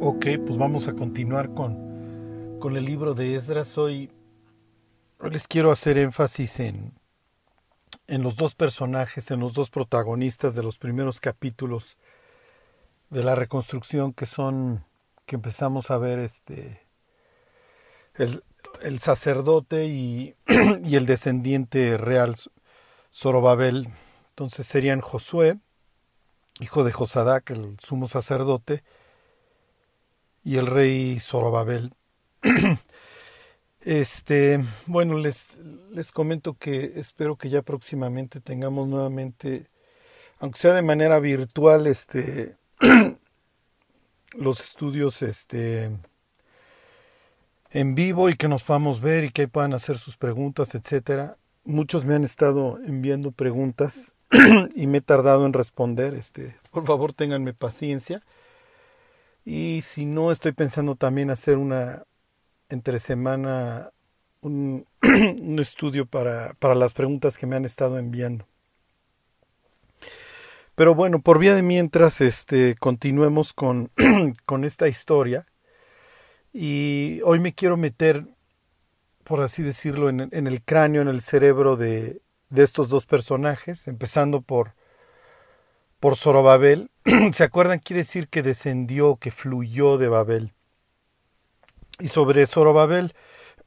Ok, pues vamos a continuar con, con el libro de Esdras. Hoy, les quiero hacer énfasis en, en los dos personajes, en los dos protagonistas de los primeros capítulos de la reconstrucción que son, que empezamos a ver este, el, el sacerdote y, y, el descendiente real Zorobabel. Entonces serían Josué, hijo de Josadac, el sumo sacerdote, y el rey Zorobabel. Este, bueno, les, les comento que espero que ya próximamente tengamos nuevamente, aunque sea de manera virtual, este, los estudios, este, en vivo y que nos podamos ver y que puedan hacer sus preguntas, etcétera. Muchos me han estado enviando preguntas y me he tardado en responder. Este, por favor, ténganme paciencia. Y si no, estoy pensando también hacer una entre semana un, estudio para, para las preguntas que me han estado enviando. Pero bueno, por vía de mientras, este, continuemos con, con esta historia. Y hoy me quiero meter, por así decirlo, en, en el cráneo, en el cerebro de, de estos dos personajes, empezando por, por Zorobabel. ¿Se acuerdan? Quiere decir que descendió, que fluyó de Babel. Y sobre Zorobabel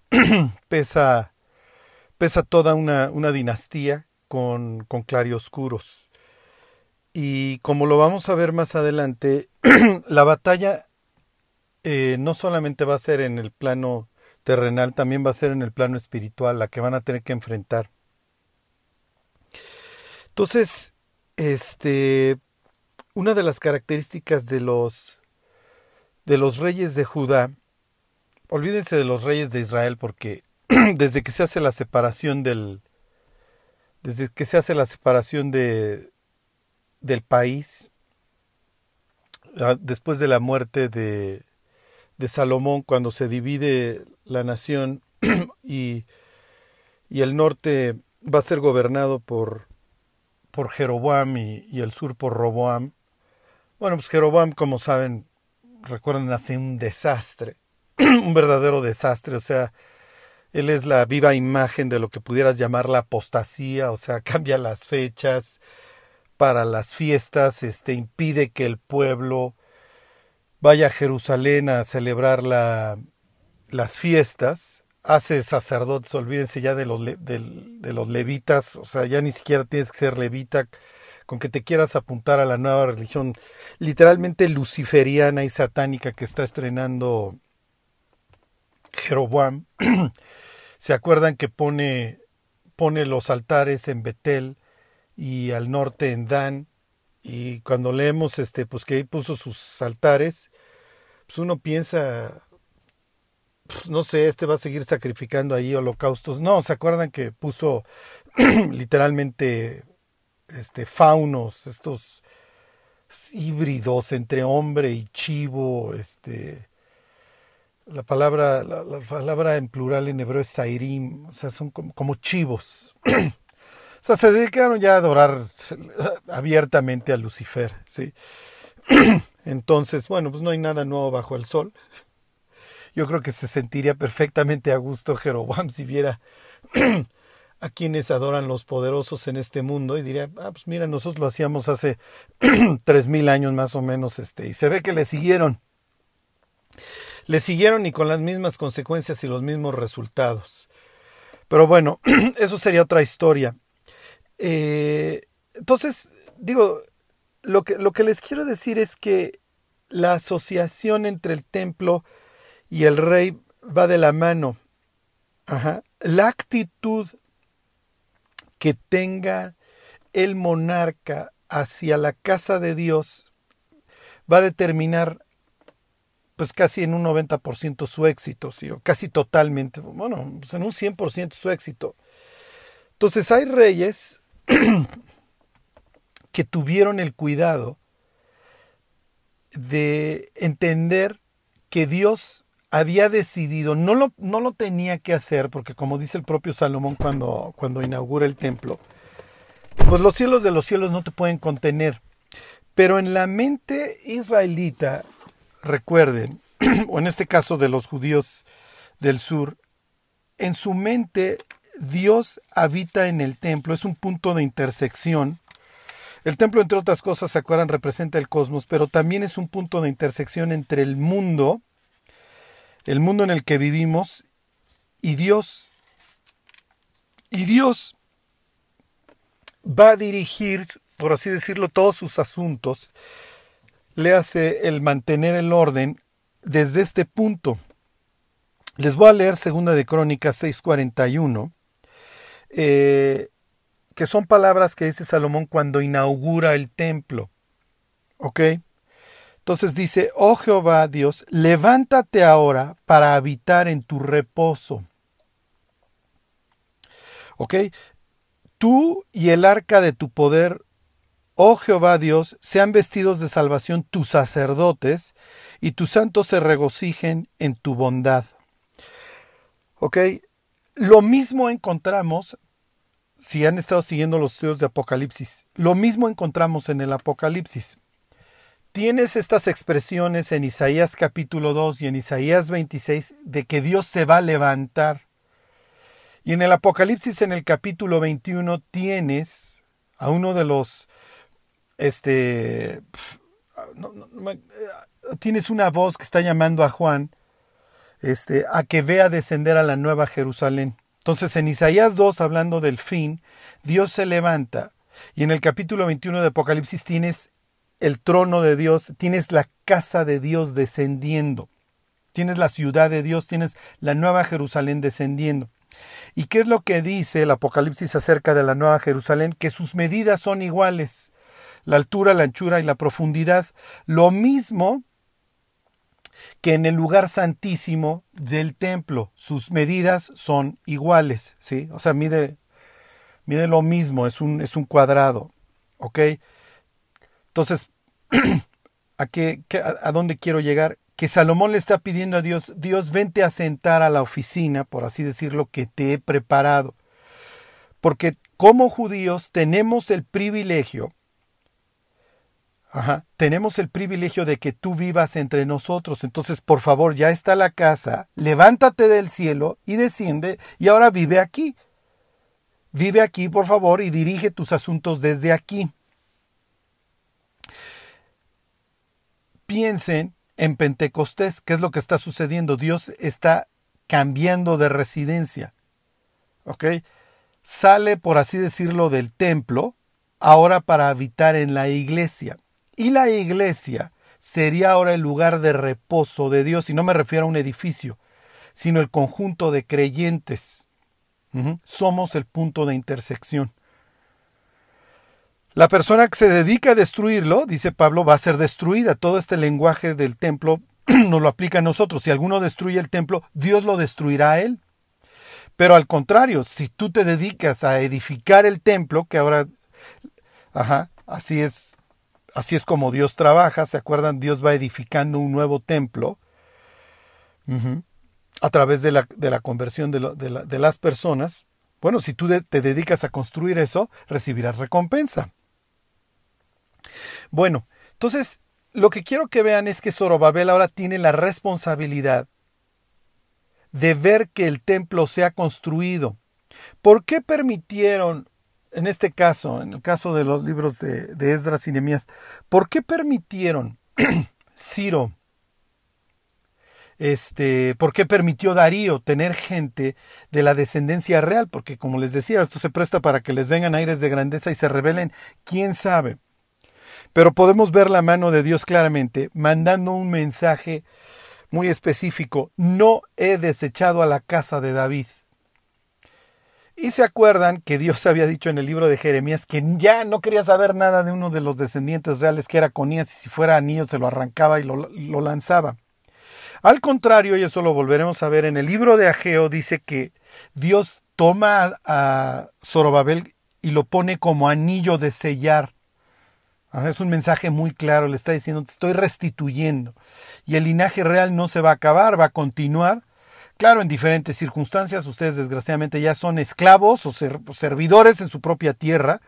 pesa, pesa toda una, una dinastía con, con claroscuros. Y como lo vamos a ver más adelante, la batalla eh, no solamente va a ser en el plano terrenal, también va a ser en el plano espiritual, la que van a tener que enfrentar. Entonces, este, una de las características de los de los reyes de Judá, olvídense de los reyes de Israel porque desde que se hace la separación del desde que se hace la separación de del país después de la muerte de de Salomón cuando se divide la nación y y el norte va a ser gobernado por por Jeroboam y, el sur por Roboam. Bueno, pues Jeroboam, como saben, recuerden, hace un desastre, un verdadero desastre, o sea, él es la viva imagen de lo que pudieras llamar la apostasía, o sea, cambia las fechas para las fiestas, este, impide que el pueblo vaya a Jerusalén a celebrar la, las fiestas, hace sacerdotes, olvídense ya de los, de, los levitas, o sea, ya ni siquiera tienes que ser levita, con que te quieras apuntar a la nueva religión literalmente luciferiana y satánica que está estrenando Jeroboam. ¿Se acuerdan que pone, pone los altares en Betel y al norte en Dan? Y cuando leemos este, pues que ahí puso sus altares, pues uno piensa, pues, no sé, este va a seguir sacrificando ahí holocaustos. No, ¿se acuerdan que puso literalmente este faunos, estos híbridos entre hombre y chivo, este la palabra la, la palabra en plural en hebreo es sairim, o sea, son como, como chivos. o sea, se dedicaron ya a adorar abiertamente a Lucifer, ¿sí? Entonces, bueno, pues no hay nada nuevo bajo el sol yo creo que se sentiría perfectamente a gusto Jeroboam si viera a quienes adoran los poderosos en este mundo y diría, ah, pues mira, nosotros lo hacíamos hace tres mil años más o menos, este, y se ve que le siguieron. Le siguieron y con las mismas consecuencias y los mismos resultados. Pero bueno, eso sería otra historia. Eh, entonces, digo, lo que, lo que les quiero decir es que la asociación entre el templo y el rey va de la mano. La actitud que tenga el monarca hacia la casa de Dios va a determinar pues casi en un 90% su éxito, ¿sí? o casi totalmente, bueno, pues en un 100% su éxito. Entonces hay reyes que tuvieron el cuidado de entender que Dios había decidido, no lo, no lo tenía que hacer, porque como dice el propio Salomón cuando, cuando inaugura el templo, pues los cielos de los cielos no te pueden contener. Pero en la mente israelita, recuerden, o en este caso de los judíos del sur, en su mente Dios habita en el templo, es un punto de intersección. El templo, entre otras cosas, se acuerdan, representa el cosmos, pero también es un punto de intersección entre el mundo, el mundo en el que vivimos, y Dios. Y Dios va a dirigir, por así decirlo, todos sus asuntos, le hace el mantener el orden desde este punto. Les voy a leer segunda de Crónicas 6:41, eh, que son palabras que dice Salomón cuando inaugura el templo. ¿Ok? Entonces dice, oh Jehová Dios, levántate ahora para habitar en tu reposo. ¿Ok? Tú y el arca de tu poder, oh Jehová Dios, sean vestidos de salvación tus sacerdotes, y tus santos se regocijen en tu bondad. ¿Ok? Lo mismo encontramos, si han estado siguiendo los estudios de Apocalipsis, lo mismo encontramos en el Apocalipsis. Tienes estas expresiones en Isaías capítulo 2 y en Isaías 26 de que Dios se va a levantar. Y en el Apocalipsis en el capítulo 21 tienes a uno de los este tienes una voz que está llamando a Juan este, a que vea descender a la nueva Jerusalén. Entonces en Isaías 2, hablando del fin, Dios se levanta y en el capítulo 21 de Apocalipsis tienes el trono de Dios, tienes la casa de Dios descendiendo, tienes la ciudad de Dios, tienes la nueva Jerusalén descendiendo. ¿Y qué es lo que dice el Apocalipsis acerca de la nueva Jerusalén? Que sus medidas son iguales, la altura, la anchura y la profundidad. Lo mismo que en el lugar santísimo del templo. Sus medidas son iguales, ¿sí? O sea, mide, mide lo mismo, es un, es un cuadrado, ¿ok? Entonces, ¿a, qué, ¿a dónde quiero llegar? Que Salomón le está pidiendo a Dios, Dios, vente a sentar a la oficina, por así decirlo, que te he preparado. Porque como judíos tenemos el privilegio. Tenemos el privilegio de que tú vivas entre nosotros. Entonces, por favor, ya está la casa. Levántate del cielo y desciende y ahora vive aquí. Vive aquí, por favor, y dirige tus asuntos desde aquí. Piensen en Pentecostés. ¿Qué es lo que está sucediendo? Dios está cambiando de residencia. ¿Ok? Sale, por así decirlo, del templo ahora para habitar en la iglesia. Y la iglesia sería ahora el lugar de reposo de Dios, y no me refiero a un edificio, sino el conjunto de creyentes. Somos el punto de intersección. La persona que se dedica a destruirlo, dice Pablo, va a ser destruida. Todo este lenguaje del templo nos lo aplica a nosotros. Si alguno destruye el templo, Dios lo destruirá a él. Pero al contrario, si tú te dedicas a edificar el templo, que ahora, ajá, así es Así es como Dios trabaja, ¿se acuerdan? Dios va edificando un nuevo templo a través de la, conversión de, las personas. Bueno, si tú te dedicas a construir eso, recibirás recompensa. Bueno, entonces lo que quiero que vean es que Zorobabel ahora tiene la responsabilidad de ver que el templo sea construido. ¿Por qué permitieron en este caso, en el caso de los libros de, Esdras y Nehemías, ¿por qué permitieron Ciro, este, por qué permitió Darío tener gente de la descendencia real? Porque como les decía, esto se presta para que les vengan aires de grandeza y se rebelen, quién sabe. Pero podemos ver la mano de Dios claramente, mandando un mensaje muy específico, no he desechado a la casa de David. Y se acuerdan que Dios había dicho en el libro de Jeremías que ya no quería saber nada de uno de los descendientes reales que era Conías y si fuera anillo se lo arrancaba y lo, lanzaba. Al contrario, y eso lo volveremos a ver en el libro de Ageo, dice que Dios toma a Zorobabel y lo pone como anillo de sellar. Es un mensaje muy claro, le está diciendo, te estoy restituyendo. Y el linaje real no se va a acabar, va a continuar, Claro, en diferentes circunstancias, ustedes desgraciadamente ya son esclavos o servidores en su propia tierra.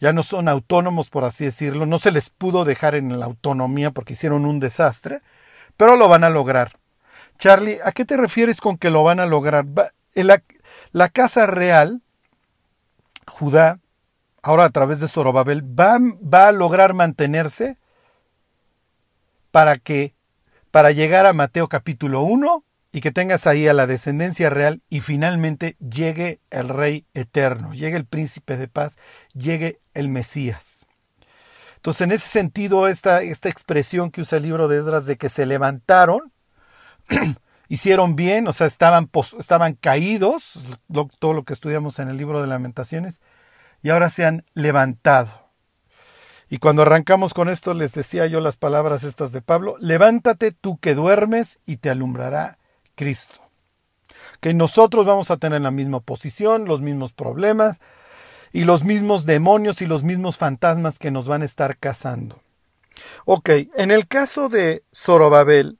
ya no son autónomos, por así decirlo, no se les pudo dejar en la autonomía porque hicieron un desastre, pero lo van a lograr. Charlie, ¿a qué te refieres con que lo van a lograr? La, la casa real, Judá, ahora a través de Zorobabel, va, va a lograr mantenerse para que, para llegar a Mateo capítulo 1 y que tengas ahí a la descendencia real y finalmente llegue el Rey eterno, llegue el príncipe de paz, llegue el Mesías. Entonces, en ese sentido, esta, esta expresión que usa el libro de Esdras de que se levantaron, hicieron bien, o sea, estaban, estaban caídos, todo lo que estudiamos en el libro de lamentaciones, y ahora se han levantado. Y cuando arrancamos con esto les decía yo las palabras estas de Pablo, levántate tú que duermes y te alumbrará Cristo. Que nosotros vamos a tener la misma posición, los mismos problemas y los mismos demonios y los mismos fantasmas que nos van a estar cazando. Ok, en el caso de Zorobabel,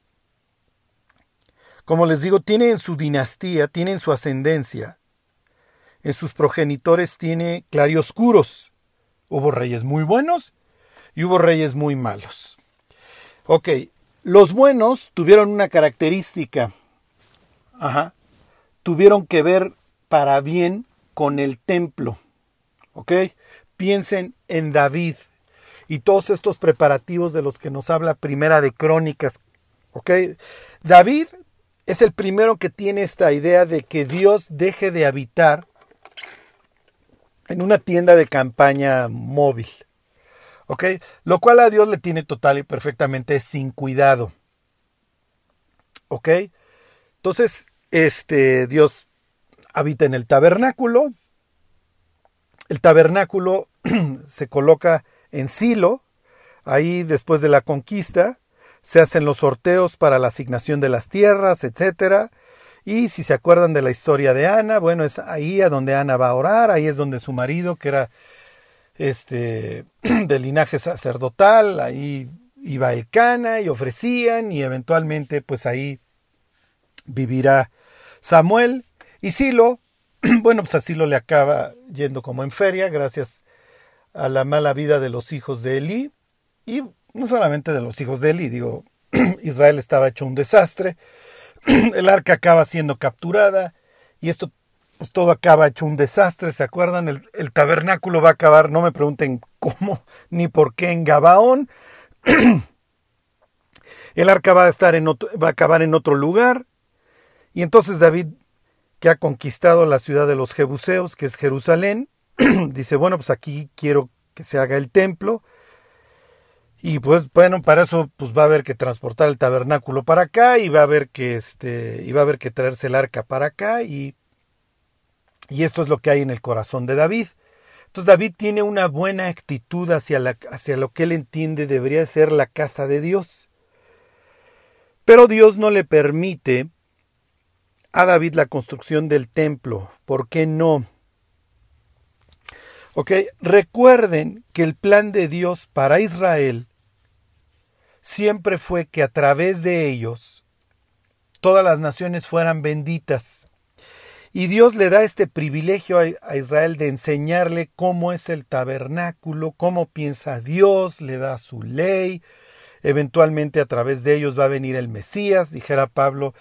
como les digo, tiene en su dinastía, tiene en su ascendencia, en sus progenitores tiene claroscuros. Hubo reyes muy buenos y hubo reyes muy malos. Ok, los buenos tuvieron una característica Ajá. tuvieron que ver para bien con el templo. ¿Ok? Piensen en David y todos estos preparativos de los que nos habla Primera de Crónicas. ¿Ok? David es el primero que tiene esta idea de que Dios deje de habitar en una tienda de campaña móvil. ¿Ok? Lo cual a Dios le tiene total y perfectamente sin cuidado. ¿Ok? Entonces, este Dios habita en el tabernáculo. El tabernáculo se coloca en Silo. Ahí, después de la conquista, se hacen los sorteos para la asignación de las tierras, etcétera. Y si se acuerdan de la historia de Ana, bueno, es ahí a donde Ana va a orar, ahí es donde su marido, que era este de linaje sacerdotal, ahí iba el Cana y ofrecían y eventualmente pues ahí vivirá Samuel y Silo. Bueno, pues a Silo le acaba yendo como en feria gracias a la mala vida de los hijos de Elí. Y no solamente de los hijos de Elí, digo, Israel estaba hecho un desastre. El arca acaba siendo capturada y esto pues todo acaba hecho un desastre, ¿se acuerdan? El, tabernáculo va a acabar, no me pregunten cómo ni por qué en Gabaón. El arca va a estar en otro, va a acabar en otro lugar. Y entonces David, que ha conquistado la ciudad de los Jebuseos, que es Jerusalén, dice, bueno, pues aquí quiero que se haga el templo. Y pues bueno, para eso pues va a haber que transportar el tabernáculo para acá y va a haber que este y va a haber que traerse el arca para acá y y esto es lo que hay en el corazón de David. Entonces David tiene una buena actitud hacia, la, hacia lo que él entiende debería ser la casa de Dios. Pero Dios no le permite a David la construcción del templo. ¿Por qué no? Ok, recuerden que el plan de Dios para Israel siempre fue que a través de ellos todas las naciones fueran benditas. Y Dios le da este privilegio a Israel de enseñarle cómo es el tabernáculo, cómo piensa Dios, le da su ley. Eventualmente a través de ellos va a venir el Mesías, dijera Pablo,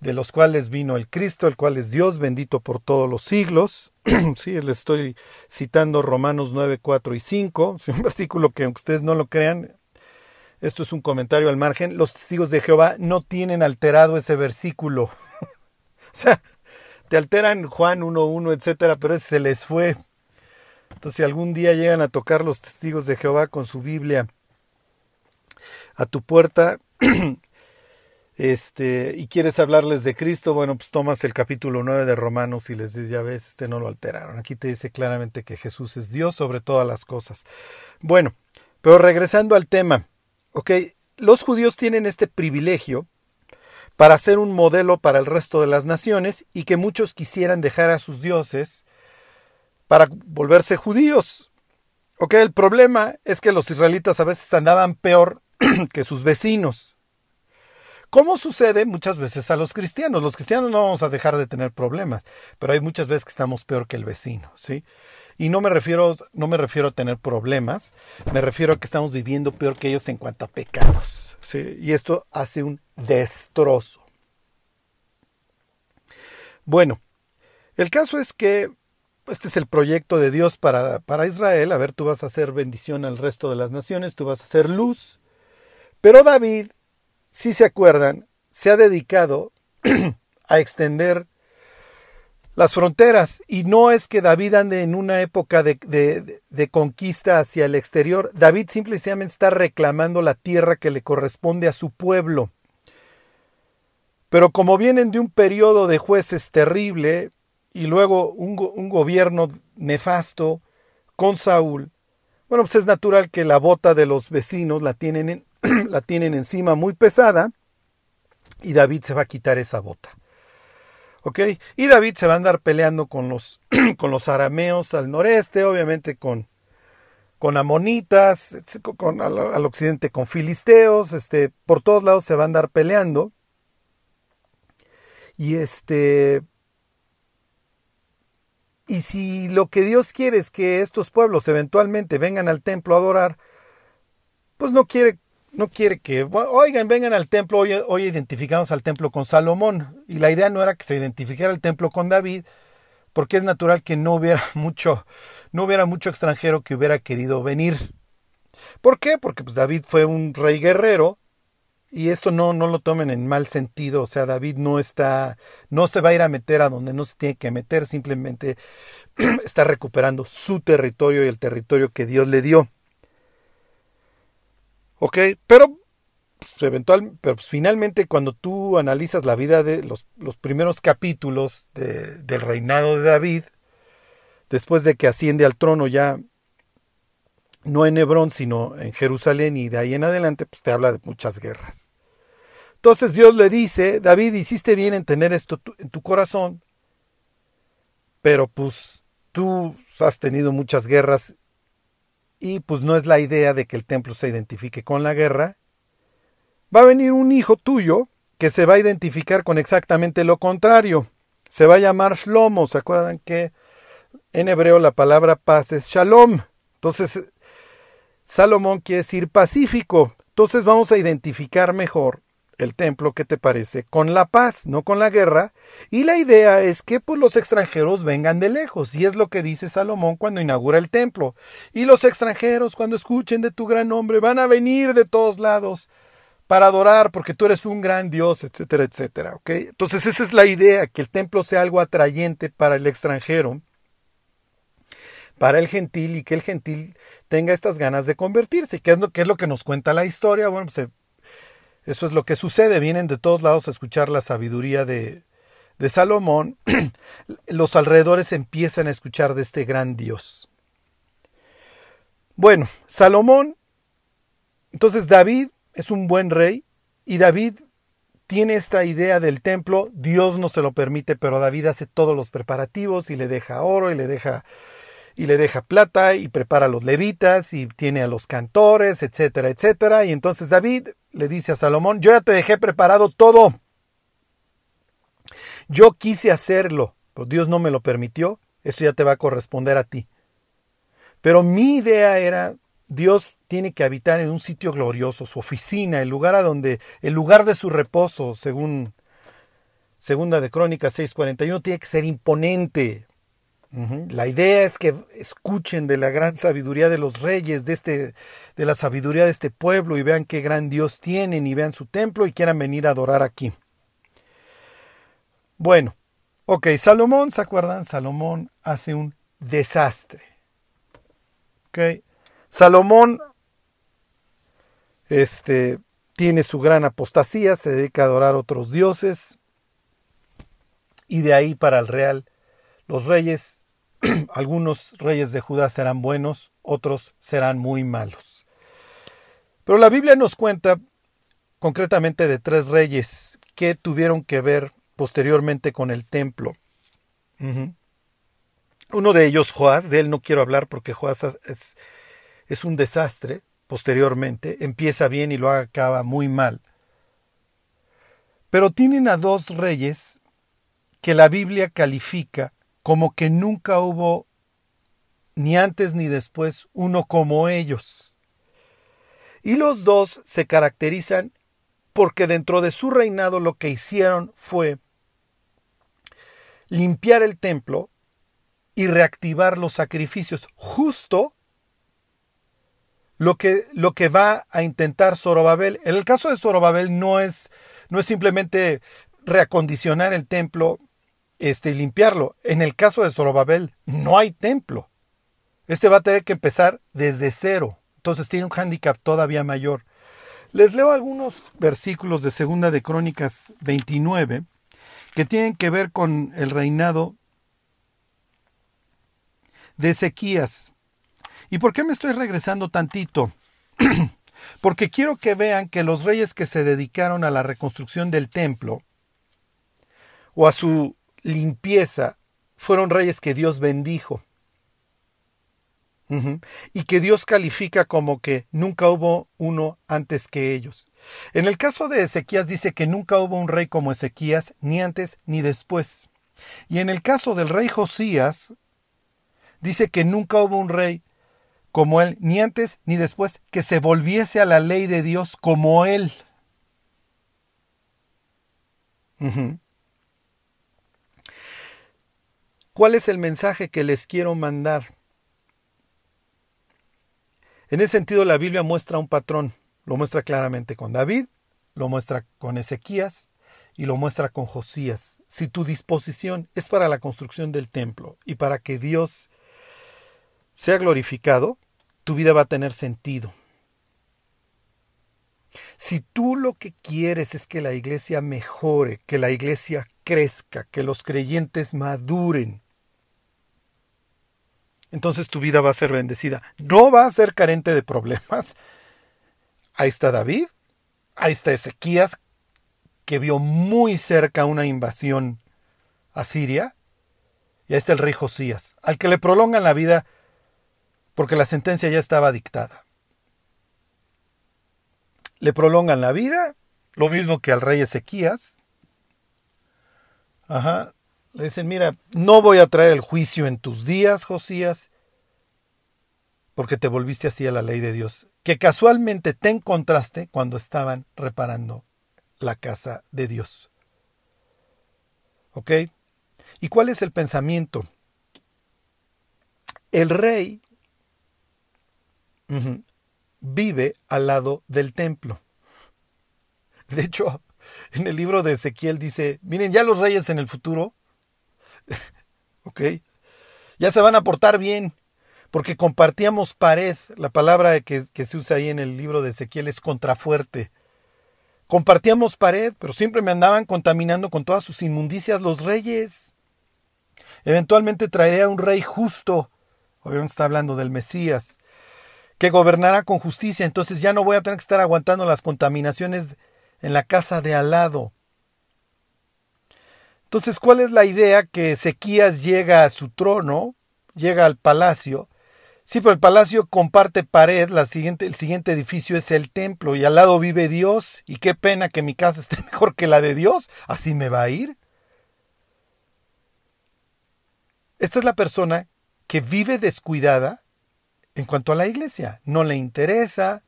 de los cuales vino el Cristo, el cual es Dios bendito por todos los siglos. sí, les estoy citando Romanos 9, 4 y 5, es un versículo que ustedes no lo crean, esto es un comentario al margen, los testigos de Jehová no tienen alterado ese versículo. o sea, te alteran Juan 1.1, etcétera, pero ese se les fue. Entonces, si algún día llegan a tocar los testigos de Jehová con su Biblia a tu puerta, este, y quieres hablarles de Cristo, bueno, pues tomas el capítulo 9 de Romanos y les dices, ya ves, este no lo alteraron. Aquí te dice claramente que Jesús es Dios sobre todas las cosas. Bueno, pero regresando al tema, ok, los judíos tienen este privilegio para ser un modelo para el resto de las naciones y que muchos quisieran dejar a sus dioses para volverse judíos. Ok, el problema es que los israelitas a veces andaban peor que sus vecinos. ¿Cómo sucede muchas veces a los cristianos? Los cristianos no vamos a dejar de tener problemas, pero hay muchas veces que estamos peor que el vecino, ¿sí? Y no me refiero, no me refiero a tener problemas, me refiero a que estamos viviendo peor que ellos en cuanto a pecados. Y esto hace un destrozo. Bueno, el caso es que este es el proyecto de Dios para, para Israel. A ver, tú vas a hacer bendición al resto de las naciones, tú vas a hacer luz. Pero David, si se acuerdan, se ha dedicado a extender las fronteras. Y no es que David ande en una época de, de, conquista hacia el exterior. David simplemente está reclamando la tierra que le corresponde a su pueblo. Pero como vienen de un periodo de jueces terrible y luego un, un gobierno nefasto con Saúl, bueno, pues es natural que la bota de los vecinos la tienen, en, la tienen encima muy pesada y David se va a quitar esa bota. Y David se va a andar peleando con los, con los arameos al noreste, obviamente con, con amonitas, con, al, al, occidente con filisteos, este, por todos lados se va a andar peleando. Y este. Y si lo que Dios quiere es que estos pueblos eventualmente vengan al templo a adorar, pues no quiere no quiere que, oigan, vengan al templo, hoy, identificamos al templo con Salomón. Y la idea no era que se identificara el templo con David, porque es natural que no hubiera mucho, no hubiera mucho extranjero que hubiera querido venir. ¿Por qué? Porque pues, David fue un rey guerrero, y esto no, no lo tomen en mal sentido, o sea, David no está, no se va a ir a meter a donde no se tiene que meter, simplemente está recuperando su territorio y el territorio que Dios le dio. Ok, pero pues, eventual, pero pues, finalmente cuando tú analizas la vida de los, los primeros capítulos de, del reinado de David, después de que asciende al trono ya no en Hebrón, sino en Jerusalén y de ahí en adelante, pues te habla de muchas guerras. Entonces Dios le dice, David, hiciste bien en tener esto en tu corazón, pero pues tú has tenido muchas guerras y pues no es la idea de que el templo se identifique con la guerra, va a venir un hijo tuyo que se va a identificar con exactamente lo contrario. Se va a llamar Shlomo. ¿Se acuerdan que en hebreo la palabra paz es Shalom? Entonces, Salomón quiere decir pacífico. Entonces vamos a identificar mejor el templo, ¿qué te parece? Con la paz, no con la guerra. Y la idea es que pues, los extranjeros vengan de lejos, y es lo que dice Salomón cuando inaugura el templo. Y los extranjeros, cuando escuchen de tu gran nombre, van a venir de todos lados para adorar, porque tú eres un gran Dios, etcétera, etcétera. ¿ok? Entonces esa es la idea, que el templo sea algo atrayente para el extranjero, para el gentil, y que el gentil tenga estas ganas de convertirse, que es lo que, es lo que nos cuenta la historia. Bueno, pues eso es lo que sucede. Vienen de todos lados a escuchar la sabiduría de, de Salomón. Los alrededores empiezan a escuchar de este gran Dios. Bueno, Salomón, entonces David es un buen rey y David tiene esta idea del templo, Dios no se lo permite, pero David hace todos los preparativos y le deja oro y le deja y le deja plata y prepara los levitas y tiene a los cantores, etcétera, etcétera. Y entonces David le dice a Salomón, yo ya te dejé preparado todo. Yo quise hacerlo, pero Dios no me lo permitió, eso ya te va a corresponder a ti. Pero mi idea era, Dios tiene que habitar en un sitio glorioso, su oficina, el lugar a donde, el lugar de su reposo, según Segunda de Crónicas 6:41, tiene que ser imponente, la idea es que escuchen de la gran sabiduría de los reyes, de, este, de la sabiduría de este pueblo y vean qué gran Dios tienen y vean su templo y quieran venir a adorar aquí. Bueno, ok, Salomón, ¿se acuerdan? Salomón hace un desastre. Ok, Salomón este, tiene su gran apostasía, se dedica a adorar a otros dioses y de ahí para el real los reyes algunos reyes de Judá serán buenos, otros serán muy malos. Pero la Biblia nos cuenta concretamente de tres reyes que tuvieron que ver posteriormente con el templo. Uno de ellos, Joás, de él no quiero hablar porque Joás es, es un desastre posteriormente, empieza bien y lo acaba muy mal. Pero tienen a dos reyes que la Biblia califica como que nunca hubo ni antes ni después uno como ellos. Y los dos se caracterizan porque dentro de su reinado lo que hicieron fue limpiar el templo y reactivar los sacrificios, justo lo que, lo que va a intentar Zorobabel. En el caso de Zorobabel no es, no es simplemente reacondicionar el templo este, limpiarlo. En el caso de Zorobabel no hay templo. Este va a tener que empezar desde cero. Entonces tiene un hándicap todavía mayor. Les leo algunos versículos de Segunda de Crónicas 29 que tienen que ver con el reinado de Ezequías. ¿Y por qué me estoy regresando tantito? Porque quiero que vean que los reyes que se dedicaron a la reconstrucción del templo o a su limpieza fueron reyes que Dios bendijo. Y que Dios califica como que nunca hubo uno antes que ellos. En el caso de Ezequías dice que nunca hubo un rey como Ezequías, ni antes ni después. Y en el caso del rey Josías, dice que nunca hubo un rey como él, ni antes ni después, que se volviese a la ley de Dios como él. ¿Cuál es el mensaje que les quiero mandar? En ese sentido, la Biblia muestra un patrón. Lo muestra claramente con David, lo muestra con Ezequías y lo muestra con Josías. Si tu disposición es para la construcción del templo y para que Dios sea glorificado, tu vida va a tener sentido. Si tú lo que quieres es que la iglesia mejore, que la iglesia crezca, que los creyentes maduren, entonces tu vida va a ser bendecida. No va a ser carente de problemas. Ahí está David, ahí está Ezequías, que vio muy cerca una invasión a Siria, y ahí está el rey Josías, al que le prolongan la vida porque la sentencia ya estaba dictada. Le prolongan la vida, lo mismo que al rey Ezequías. Ajá. Le dicen, mira, no voy a traer el juicio en tus días, Josías, porque te volviste así a la ley de Dios, que casualmente te encontraste cuando estaban reparando la casa de Dios. ¿Ok? ¿Y cuál es el pensamiento? El rey vive al lado del templo. De hecho, en el libro de Ezequiel dice, miren, ya los reyes en el futuro, ok, ya se van a portar bien, porque compartíamos pared, la palabra que, que se usa ahí en el libro de Ezequiel es contrafuerte. Compartíamos pared, pero siempre me andaban contaminando con todas sus inmundicias los reyes. Eventualmente traeré a un rey justo. Obviamente está hablando del Mesías que gobernará con justicia, entonces ya no voy a tener que estar aguantando las contaminaciones en la casa de al lado. Entonces, ¿cuál es la idea? Que Ezequías llega a su trono, llega al palacio. Sí, pero el palacio comparte pared, la siguiente, el siguiente edificio es el templo y al lado vive Dios. Y qué pena que mi casa esté mejor que la de Dios. Así me va a ir. Esta es la persona que vive descuidada en cuanto a la iglesia. No le interesa.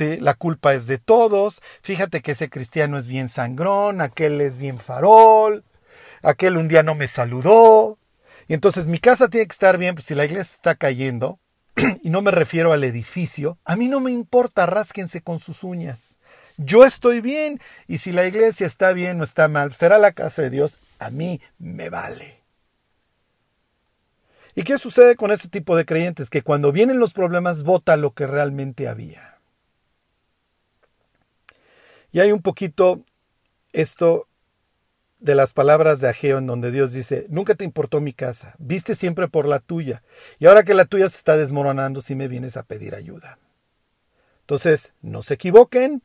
La culpa es de todos. Fíjate que ese cristiano es bien sangrón, aquel es bien farol, aquel un día no me saludó. Y entonces mi casa tiene que estar bien, pues si la iglesia está cayendo, y no me refiero al edificio, a mí no me importa, rásquense con sus uñas. Yo estoy bien y si la iglesia está bien o está mal, será la casa de Dios, a mí me vale. ¿Y qué sucede con este tipo de creyentes? Que cuando vienen los problemas vota lo que realmente había. Y hay un poquito esto de las palabras de Ageo en donde Dios dice, nunca te importó mi casa, viste siempre por la tuya, y ahora que la tuya se está desmoronando, si me vienes a pedir ayuda. Entonces, no se equivoquen,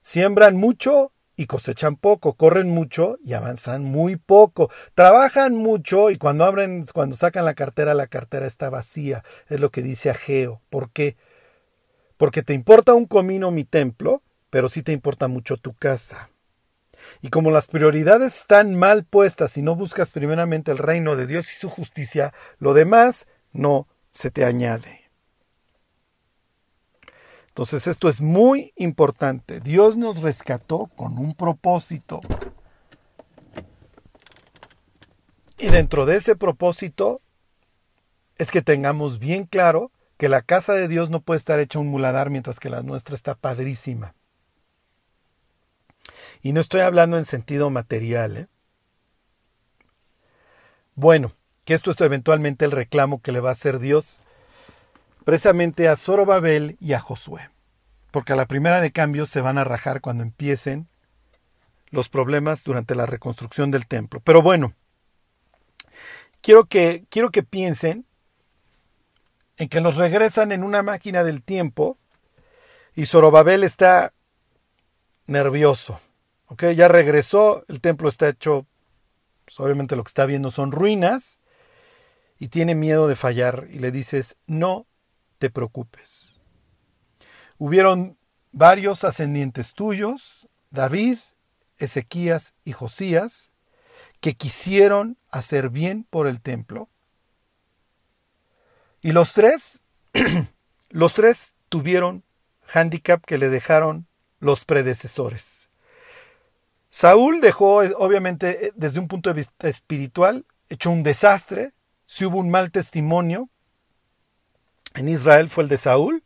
siembran mucho y cosechan poco, corren mucho y avanzan muy poco, trabajan mucho y cuando abren, cuando sacan la cartera, la cartera está vacía, es lo que dice Ageo. ¿Por qué? Porque te importa un comino mi templo, pero sí te importa mucho tu casa. Y como las prioridades están mal puestas y no buscas primeramente el reino de Dios y su justicia, lo demás no se te añade. Entonces esto es muy importante. Dios nos rescató con un propósito. Y dentro de ese propósito es que tengamos bien claro que la casa de Dios no puede estar hecha un muladar mientras que la nuestra está padrísima. Y no estoy hablando en sentido material. ¿eh? Bueno, que esto es eventualmente el reclamo que le va a hacer Dios precisamente a Zorobabel y a Josué. Porque a la primera de cambio se van a rajar cuando empiecen los problemas durante la reconstrucción del templo. Pero bueno, quiero que, quiero que piensen en que los regresan en una máquina del tiempo y Zorobabel está nervioso. Ya regresó, el templo está hecho, pues, obviamente lo que está viendo son ruinas y tiene miedo de fallar y le dices, no te preocupes. Hubieron varios ascendientes tuyos, David, Ezequías y Josías, que quisieron hacer bien por el templo. Y los tres, los tres tuvieron handicap que le dejaron los predecesores. Saúl dejó, eh, obviamente, eh, desde un punto de vista espiritual, hecho un desastre. Si hubo un mal testimonio en Israel fue el de Saúl,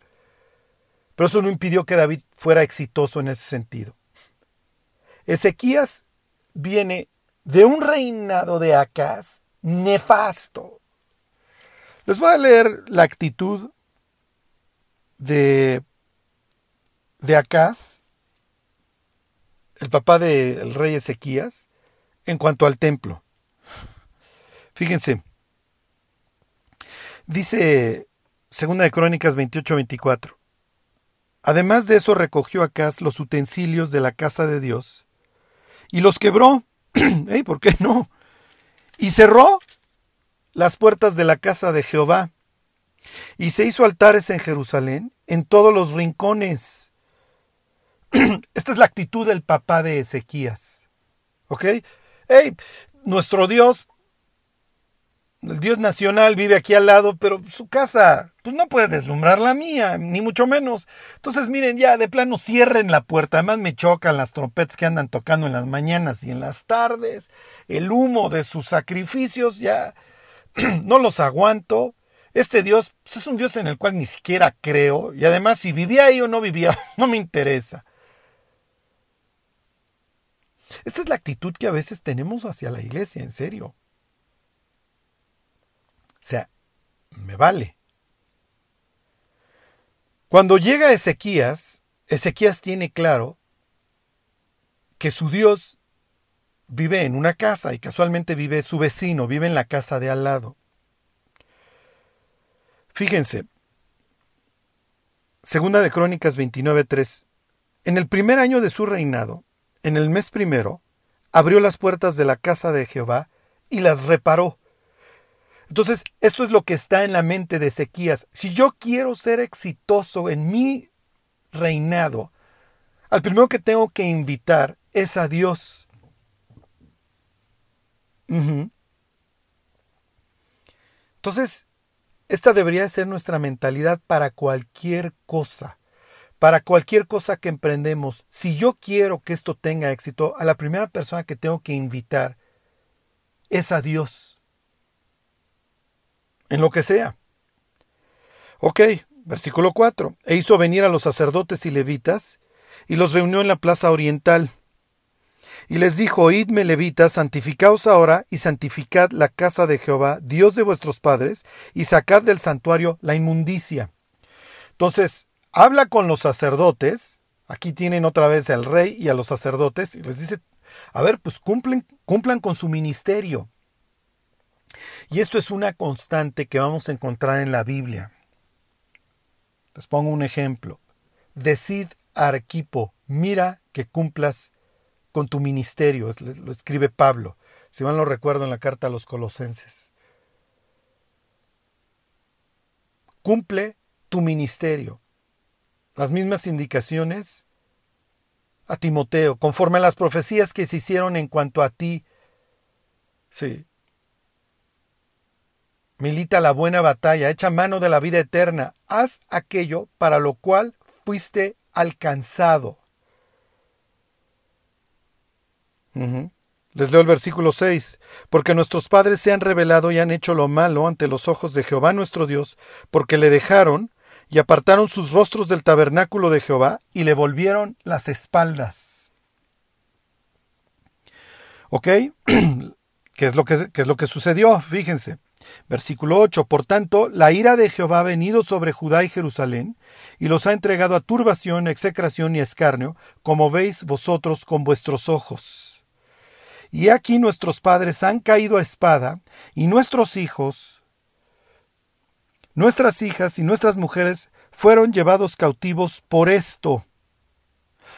pero eso no impidió que David fuera exitoso en ese sentido. Ezequías viene de un reinado de Acaz nefasto. Les voy a leer la actitud de, de Acaz el papá del rey Ezequías, en cuanto al templo. Fíjense, dice Segunda de Crónicas 28-24. Además de eso recogió Acaz los utensilios de la casa de Dios y los quebró. ¿Por qué no? Y cerró las puertas de la casa de Jehová y se hizo altares en Jerusalén en todos los rincones Esta es la actitud del papá de Ezequías. ¿Ok? Hey, nuestro Dios, el Dios nacional vive aquí al lado, pero su casa, pues no puede deslumbrar la mía, ni mucho menos. Entonces, miren, ya de plano cierren la puerta. Además me chocan las trompetas que andan tocando en las mañanas y en las tardes. El humo de sus sacrificios, ya no los aguanto. Este Dios pues, es un Dios en el cual ni siquiera creo. Y además, si vivía ahí o no vivía, no me interesa. Esta es la actitud que a veces tenemos hacia la iglesia, en serio. O sea, me vale. Cuando llega Ezequías, Ezequías tiene claro que su Dios vive en una casa y casualmente vive su vecino, vive en la casa de al lado. Fíjense, Segunda de Crónicas 29:3. En el primer año de su reinado, en el mes primero, abrió las puertas de la casa de Jehová y las reparó. Entonces, esto es lo que está en la mente de Ezequías. Si yo quiero ser exitoso en mi reinado, al primero que tengo que invitar es a Dios. Entonces, esta debería ser nuestra mentalidad para cualquier cosa para cualquier cosa que emprendemos, si yo quiero que esto tenga éxito, a la primera persona que tengo que invitar es a Dios. En lo que sea. Ok, versículo 4. E hizo venir a los sacerdotes y levitas y los reunió en la plaza oriental. Y les dijo, Oídme levitas, santificaos ahora y santificad la casa de Jehová, Dios de vuestros padres, y sacad del santuario la inmundicia. Entonces, habla con los sacerdotes, aquí tienen otra vez al rey y a los sacerdotes, y les dice, a ver, pues cumplen, cumplan con su ministerio. Y esto es una constante que vamos a encontrar en la Biblia. Les pongo un ejemplo. Decid Arquipo, mira que cumplas con tu ministerio, lo escribe Pablo, si mal lo recuerdo en la carta a los colosenses. Cumple tu ministerio las mismas indicaciones a Timoteo, conforme a las profecías que se hicieron en cuanto a ti. Sí. milita la buena batalla, echa mano de la vida eterna, haz aquello para lo cual fuiste alcanzado. Les leo el versículo 6. Porque nuestros padres se han revelado y han hecho lo malo ante los ojos de Jehová nuestro Dios, porque le dejaron y apartaron sus rostros del tabernáculo de Jehová y le volvieron las espaldas. ¿Ok? ¿Qué es lo que, qué es lo que sucedió? Fíjense. Versículo 8. Por tanto, la ira de Jehová ha venido sobre Judá y Jerusalén, y los ha entregado a turbación, execración y escarnio, como veis vosotros con vuestros ojos. Y aquí nuestros padres han caído a espada, y nuestros hijos, nuestras hijas y nuestras mujeres fueron llevados cautivos por esto.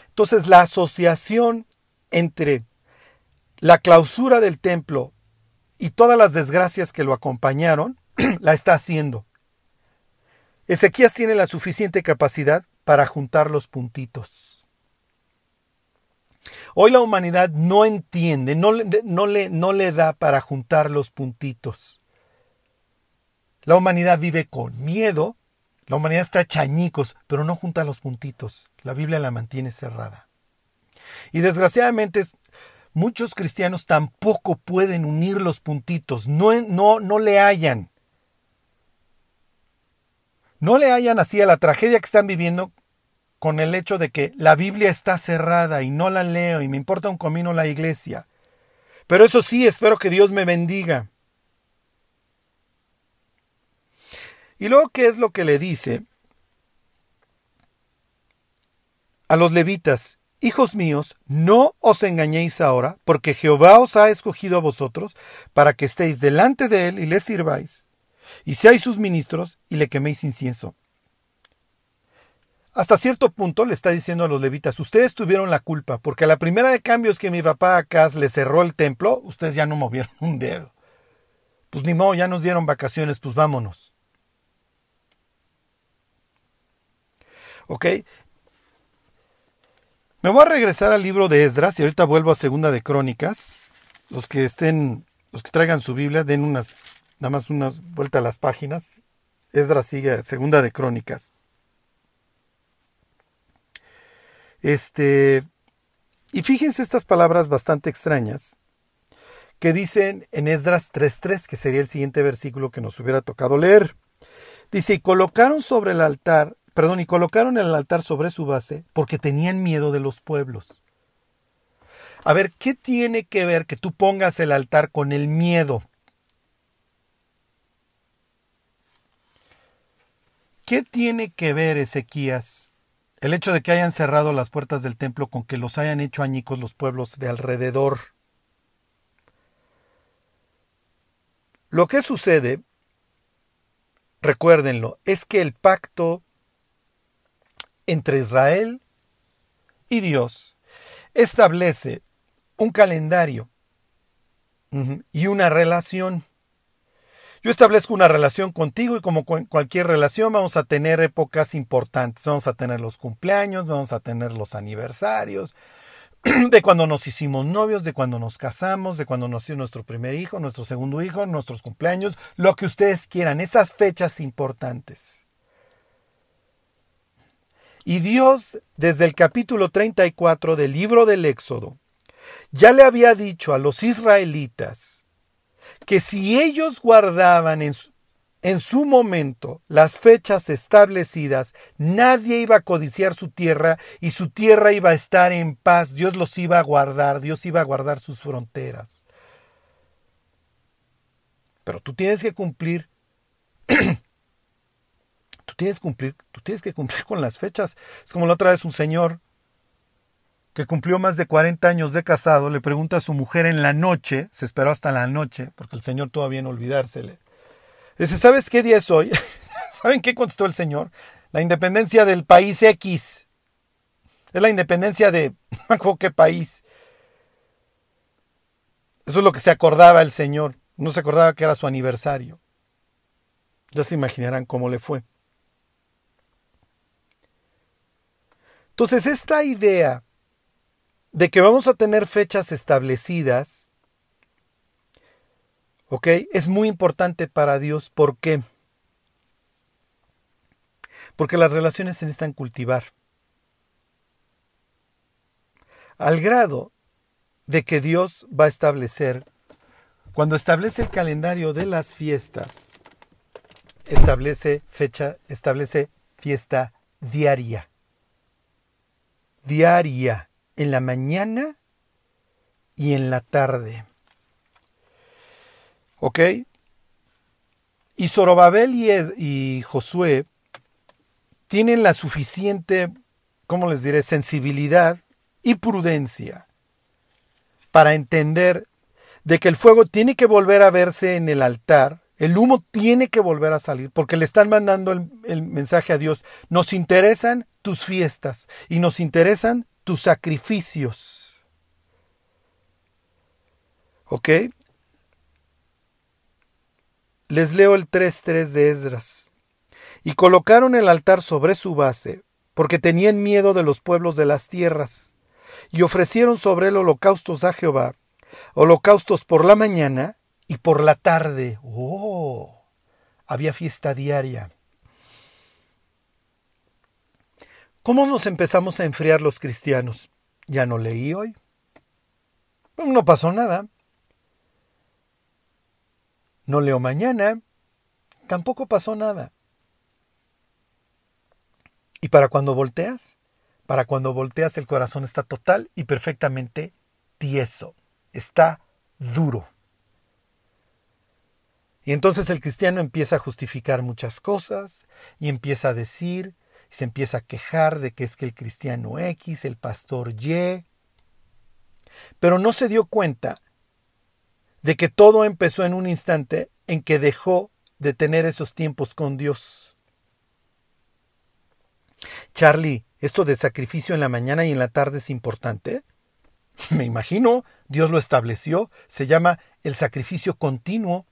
Entonces la asociación entre la clausura del templo y todas las desgracias que lo acompañaron, la está haciendo. Ezequías tiene la suficiente capacidad para juntar los puntitos. Hoy la humanidad no entiende, no, le, no le da para juntar los puntitos. La humanidad vive con miedo, la humanidad está chañicos, pero no junta los puntitos. La Biblia la mantiene cerrada. Y desgraciadamente muchos cristianos tampoco pueden unir los puntitos, no, no, no le hallan. No le hallan así a la tragedia que están viviendo con el hecho de que la Biblia está cerrada y no la leo y me importa un comino la iglesia. Pero eso sí, espero que Dios me bendiga. Y luego, ¿qué es lo que le dice a los levitas? Hijos míos, no os engañéis ahora, porque Jehová os ha escogido a vosotros para que estéis delante de él y le sirváis, y seáis sus ministros y le queméis incienso. Hasta cierto punto le está diciendo a los levitas, ustedes tuvieron la culpa, porque a la primera de cambios que mi papá acá le cerró el templo, ustedes ya no movieron un dedo. Pues ni modo, ya nos dieron vacaciones, pues vámonos. ¿Ok? Me voy a regresar al libro de Esdras y ahorita vuelvo a Segunda de Crónicas. Los que estén, los que traigan su Biblia, den unas, nada más unas vuelta a las páginas. Esdras sigue Segunda de Crónicas. Este, y fíjense estas palabras bastante extrañas que dicen en Esdras 3.3, que sería el siguiente versículo que nos hubiera tocado leer. Dice, y colocaron sobre el altar perdón, y colocaron el altar sobre su base porque tenían miedo de los pueblos. A ver, ¿qué tiene que ver que tú pongas el altar con el miedo? ¿Qué tiene que ver Ezequías el hecho de que hayan cerrado las puertas del templo con que los hayan hecho añicos los pueblos de alrededor? Lo que sucede, recuérdenlo, es que el pacto entre Israel y Dios establece un calendario y una relación. Yo establezco una relación contigo y como cualquier relación vamos a tener épocas importantes. Vamos a tener los cumpleaños, vamos a tener los aniversarios, de cuando nos hicimos novios, de cuando nos casamos, de cuando nació nuestro primer hijo, nuestro segundo hijo, nuestros cumpleaños, lo que ustedes quieran, esas fechas importantes. Y Dios, desde el capítulo 34 del libro del Éxodo, ya le había dicho a los israelitas que si ellos guardaban en su, en su momento las fechas establecidas, nadie iba a codiciar su tierra y su tierra iba a estar en paz, Dios los iba a guardar, Dios iba a guardar sus fronteras. Pero tú tienes que cumplir Tú tienes, que cumplir, con las fechas. Es como la otra vez un señor que cumplió más de 40 años de casado, le pregunta a su mujer en la noche, se esperó hasta la noche, porque el señor todavía no olvidársele. Dice, ¿sabes qué día es hoy? ¿Saben qué contestó el señor? La independencia del país X. Es la independencia de... ¿Qué país? Eso es lo que se acordaba el señor. No se acordaba que era su aniversario. Ya se imaginarán cómo le fue. Entonces, esta idea de que vamos a tener fechas establecidas, ¿Ok? Es muy importante para Dios. ¿Por qué? Porque las relaciones se necesitan cultivar. Al grado de que Dios va a establecer, cuando establece el calendario de las fiestas, establece fecha, establece fiesta diaria. Diaria, en la mañana y en la tarde. ¿Ok? Y Zorobabel y, y Josué tienen la suficiente, ¿cómo les diré?, sensibilidad y prudencia para entender de que el fuego tiene que volver a verse en el altar, el humo tiene que volver a salir, porque le están mandando el, mensaje a Dios. Nos interesan tus fiestas y nos interesan tus sacrificios. ¿Ok? Les leo el 3.3 de Esdras. Y colocaron el altar sobre su base, porque tenían miedo de los pueblos de las tierras, y ofrecieron sobre él holocaustos a Jehová, holocaustos por la mañana y por la tarde. ¡Oh! Había fiesta diaria. ¿Cómo nos empezamos a enfriar los cristianos? Ya no leí hoy. No pasó nada. No leo mañana. Tampoco pasó nada. ¿Y para cuando volteas? Para cuando volteas el corazón está total y perfectamente tieso. Está duro. Y entonces el cristiano empieza a justificar muchas cosas y empieza a decir, y se empieza a quejar de que es que el cristiano X, el pastor Y, pero no se dio cuenta de que todo empezó en un instante en que dejó de tener esos tiempos con Dios. Charlie, ¿esto de sacrificio en la mañana y en la tarde es importante? Me imagino, Dios lo estableció, se llama el sacrificio continuo.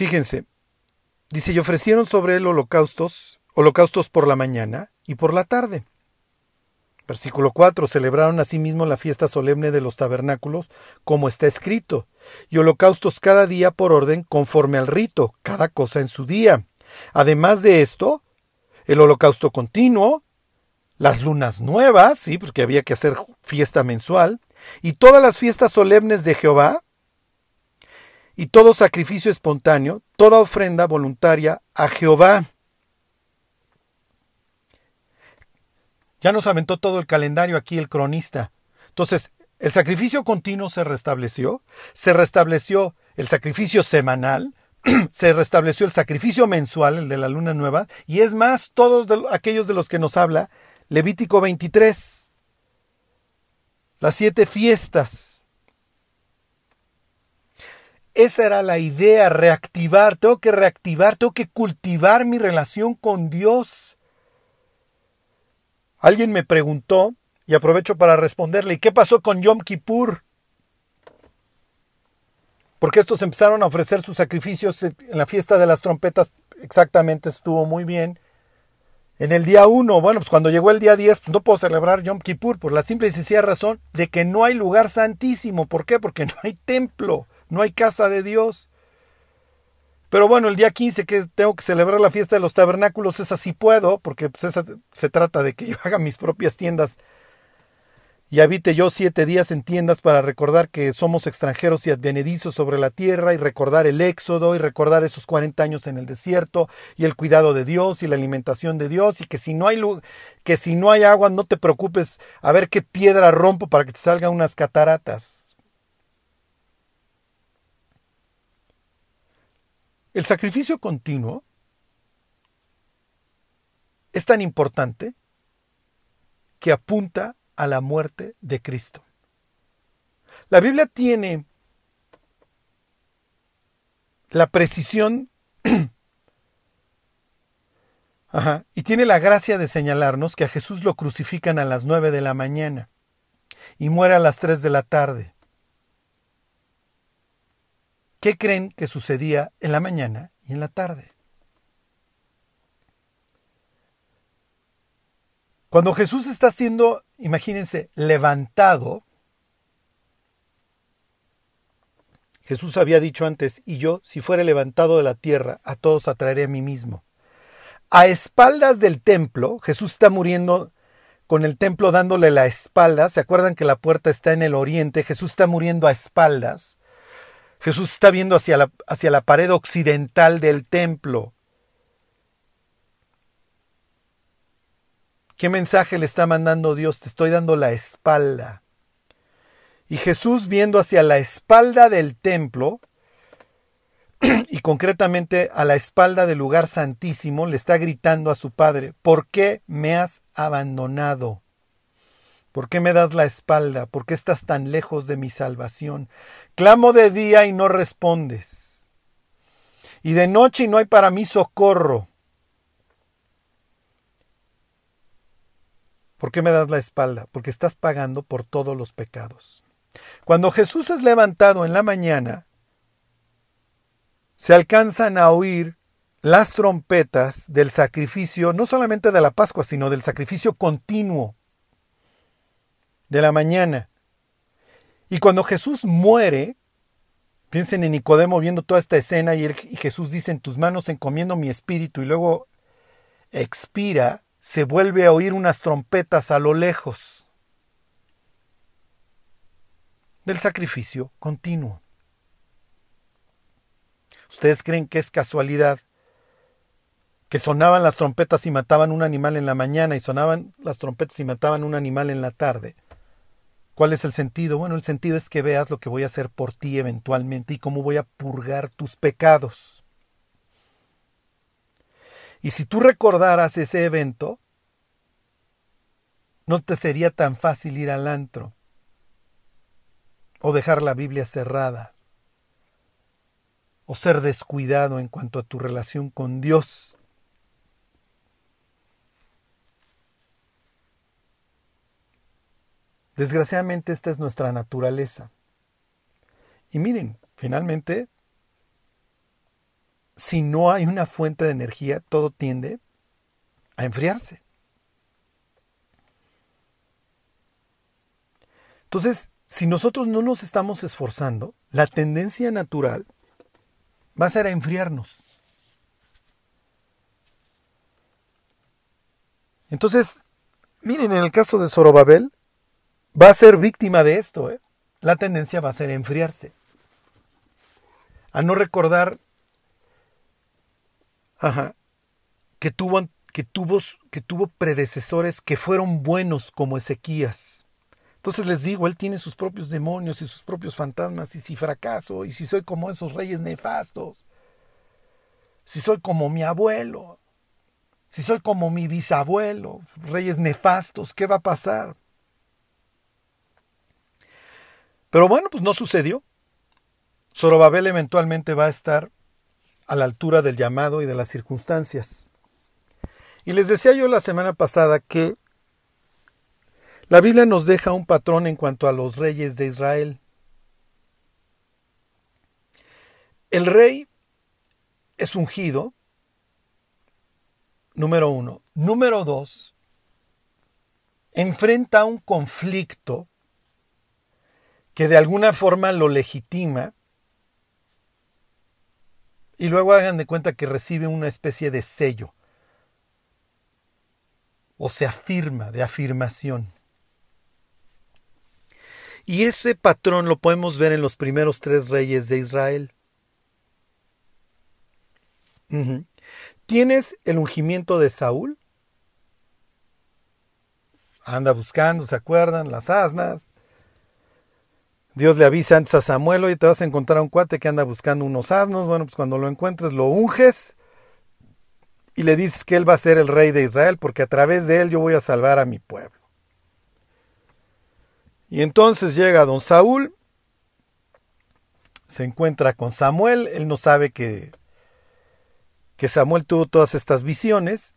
Fíjense, dice, y ofrecieron sobre él holocaustos, holocaustos por la mañana y por la tarde. Versículo 4. Celebraron asimismo la fiesta solemne de los tabernáculos, como está escrito, y holocaustos cada día por orden conforme al rito, cada cosa en su día. Además de esto, el holocausto continuo, las lunas nuevas, sí, porque había que hacer fiesta mensual, y todas las fiestas solemnes de Jehová, y todo sacrificio espontáneo, toda ofrenda voluntaria a Jehová. Ya nos aventó todo el calendario aquí el cronista. Entonces, el sacrificio continuo se restableció, se restableció el sacrificio semanal, se restableció el sacrificio mensual, el de la luna nueva, y es más, todos aquellos de los que nos habla Levítico 23, las siete fiestas. Esa era la idea, reactivar, tengo que reactivar, tengo que cultivar mi relación con Dios. Alguien me preguntó, y aprovecho para responderle, ¿y qué pasó con Yom Kippur? Porque estos empezaron a ofrecer sus sacrificios en la fiesta de las trompetas, exactamente estuvo muy bien. En el día 1, bueno, pues cuando llegó el día 10, pues no puedo celebrar Yom Kippur por la simple y sencilla razón de que no hay lugar santísimo. ¿Por qué? Porque no hay templo, no hay casa de Dios. Pero bueno, el día 15 que tengo que celebrar la fiesta de los tabernáculos, esa sí puedo, porque pues esa se trata de que yo haga mis propias tiendas y habite yo siete días en tiendas para recordar que somos extranjeros y advenedizos sobre la tierra y recordar el éxodo y recordar esos 40 años en el desierto y el cuidado de Dios y la alimentación de Dios y que si no hay que si no hay agua no te preocupes a ver qué piedra rompo para que te salgan unas cataratas. El sacrificio continuo es tan importante que apunta a la muerte de Cristo. La Biblia tiene la precisión y tiene la gracia de señalarnos que a Jesús lo crucifican a las nueve de la mañana y muere a las tres de la tarde. ¿Qué creen que sucedía en la mañana y en la tarde? Cuando Jesús está siendo, imagínense, levantado, Jesús había dicho antes, y yo, si fuere levantado de la tierra, a todos atraeré a mí mismo. A espaldas del templo, Jesús está muriendo con el templo dándole la espalda. ¿Se acuerdan que la puerta está en el oriente? Jesús está muriendo a espaldas. Jesús está viendo hacia la, hacia la pared occidental del templo. ¿Qué mensaje le está mandando Dios? Te estoy dando la espalda. Y Jesús viendo hacia la espalda del templo, y concretamente a la espalda del lugar santísimo, le está gritando a su Padre, ¿por qué me has abandonado? ¿Por qué me das la espalda? ¿Por qué estás tan lejos de mi salvación? Clamo de día y no respondes. Y de noche y no hay para mí socorro. ¿Por qué me das la espalda? Porque estás pagando por todos los pecados. Cuando Jesús es levantado en la mañana, se alcanzan a oír las trompetas del sacrificio, no solamente de la Pascua, sino del sacrificio continuo de la mañana. Y cuando Jesús muere, piensen en Nicodemo viendo toda esta escena y, Jesús dice, en tus manos encomiendo mi espíritu y luego expira, se vuelve a oír unas trompetas a lo lejos. del sacrificio continuo. ¿Ustedes creen que es casualidad que sonaban las trompetas y mataban un animal en la mañana y sonaban las trompetas y mataban un animal en la tarde? ¿Cuál es el sentido? Bueno, el sentido es que veas lo que voy a hacer por ti eventualmente y cómo voy a purgar tus pecados. Y si tú recordaras ese evento, no te sería tan fácil ir al antro o dejar la Biblia cerrada, o ser descuidado en cuanto a tu relación con Dios. Desgraciadamente esta es nuestra naturaleza. Y miren, finalmente, si no hay una fuente de energía, todo tiende a enfriarse. Entonces, si nosotros no nos estamos esforzando, la tendencia natural va a ser a enfriarnos. Entonces, miren, en el caso de Zorobabel, va a ser víctima de esto. ¿eh? La tendencia va a ser enfriarse. A no recordar que, tuvo, que, tuvo, que tuvo predecesores que fueron buenos como Ezequías entonces les digo, él tiene sus propios demonios y sus propios fantasmas, y si fracaso, y si soy como esos reyes nefastos, si soy como mi abuelo, si soy como mi bisabuelo, reyes nefastos, ¿qué va a pasar? Pero bueno, pues no sucedió. Zorobabel eventualmente va a estar a la altura del llamado y de las circunstancias. Y les decía yo la semana pasada que la Biblia nos deja un patrón en cuanto a los reyes de Israel. El rey es ungido, número uno. Número dos, enfrenta un conflicto que de alguna forma lo legitima y luego hagan de cuenta que recibe una especie de sello o se afirma de afirmación. Y ese patrón lo podemos ver en los primeros tres reyes de Israel. ¿Tienes el ungimiento de Saúl? Anda buscando, ¿se acuerdan? Las asnas. Dios le avisa antes a Samuel, y te vas a encontrar un cuate que anda buscando unos asnos. Bueno, pues cuando lo encuentres lo unges y le dices que él va a ser el rey de Israel, porque a través de él yo voy a salvar a mi pueblo. Y entonces llega don Saúl, se encuentra con Samuel, él no sabe que, que Samuel tuvo todas estas visiones,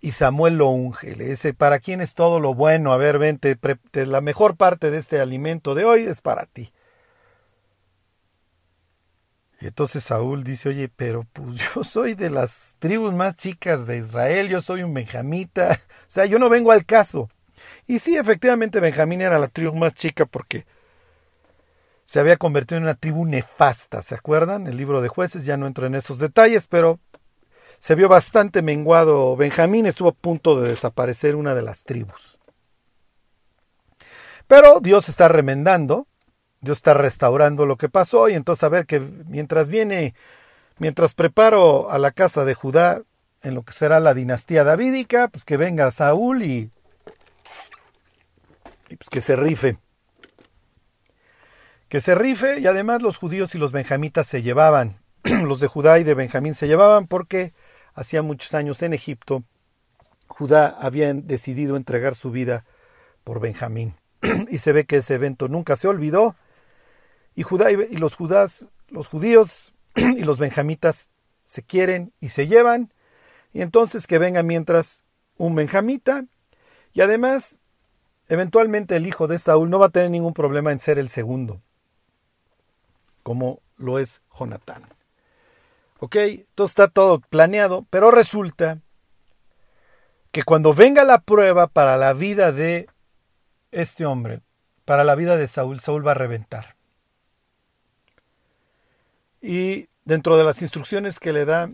y Samuel lo unge, le dice, ¿para quién es todo lo bueno? A ver, vente, la mejor parte de este alimento de hoy es para ti. Y entonces Saúl dice, oye, pero pues yo soy de las tribus más chicas de Israel, yo soy un benjamita, o sea, yo no vengo al caso. Y sí, efectivamente Benjamín era la tribu más chica porque se había convertido en una tribu nefasta, ¿se acuerdan? El libro de jueces, ya no entro en esos detalles, pero se vio bastante menguado Benjamín, estuvo a punto de desaparecer una de las tribus. Pero Dios está remendando, Dios está restaurando lo que pasó y entonces a ver que mientras viene, mientras preparo a la casa de Judá en lo que será la dinastía davídica, pues que venga Saúl y, y pues que se rife que se rife y además los judíos y los benjamitas se llevaban, los de Judá y de Benjamín se llevaban porque hacía muchos años en Egipto Judá había decidido entregar su vida por Benjamín. Y se ve que ese evento nunca se olvidó. Y Judá y los judás, los judíos y los benjamitas se quieren y se llevan. Y entonces que venga mientras un benjamita. Y además eventualmente el hijo de Saúl no va a tener ningún problema en ser el segundo como lo es Jonatán. ¿Ok? Entonces está todo planeado, pero resulta que cuando venga la prueba para la vida de este hombre, para la vida de Saúl, Saúl va a reventar. Y dentro de las instrucciones que le da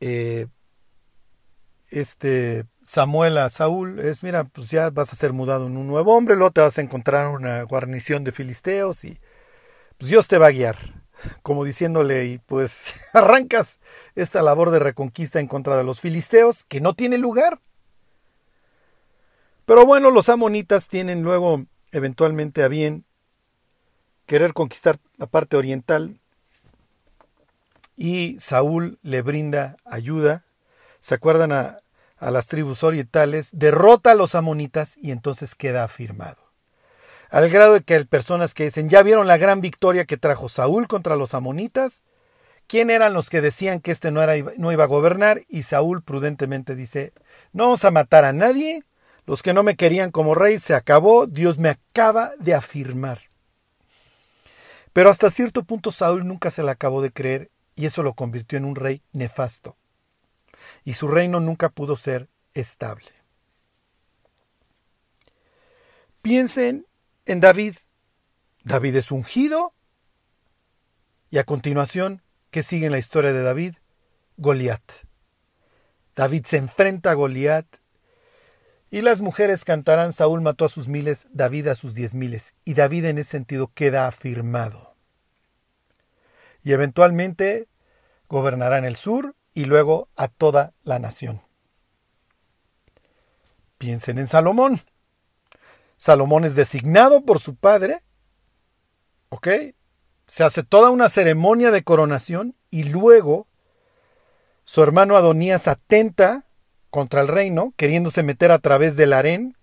eh, este Samuel a Saúl es, mira, pues ya vas a ser mudado en un nuevo hombre, luego te vas a encontrar una guarnición de filisteos y pues Dios te va a guiar, como diciéndole, y pues arrancas esta labor de reconquista en contra de los filisteos, que no tiene lugar. Pero bueno, los amonitas tienen luego eventualmente a bien querer conquistar la parte oriental y Saúl le brinda ayuda. ¿Se acuerdan a, a las tribus orientales? Derrota a los amonitas y entonces queda afirmado al grado de que hay personas que dicen, ¿ya vieron la gran victoria que trajo Saúl contra los amonitas? ¿Quién eran los que decían que este no, era, no iba a gobernar? Y Saúl prudentemente dice, no vamos a matar a nadie, los que no me querían como rey se acabó, Dios me acaba de afirmar. Pero hasta cierto punto Saúl nunca se le acabó de creer y eso lo convirtió en un rey nefasto. Y su reino nunca pudo ser estable. Piensen en David. David es ungido. Y a continuación, ¿qué sigue en la historia de David? Goliat. David se enfrenta a Goliat. Y las mujeres cantarán, Saúl mató a sus miles, David a sus diez miles. Y David en ese sentido queda afirmado. Y eventualmente gobernará en el sur y luego a toda la nación. Piensen en Salomón. Salomón es designado por su padre, ¿ok? Se hace toda una ceremonia de coronación y luego su hermano Adonías atenta contra el reino, queriéndose meter a través del harén,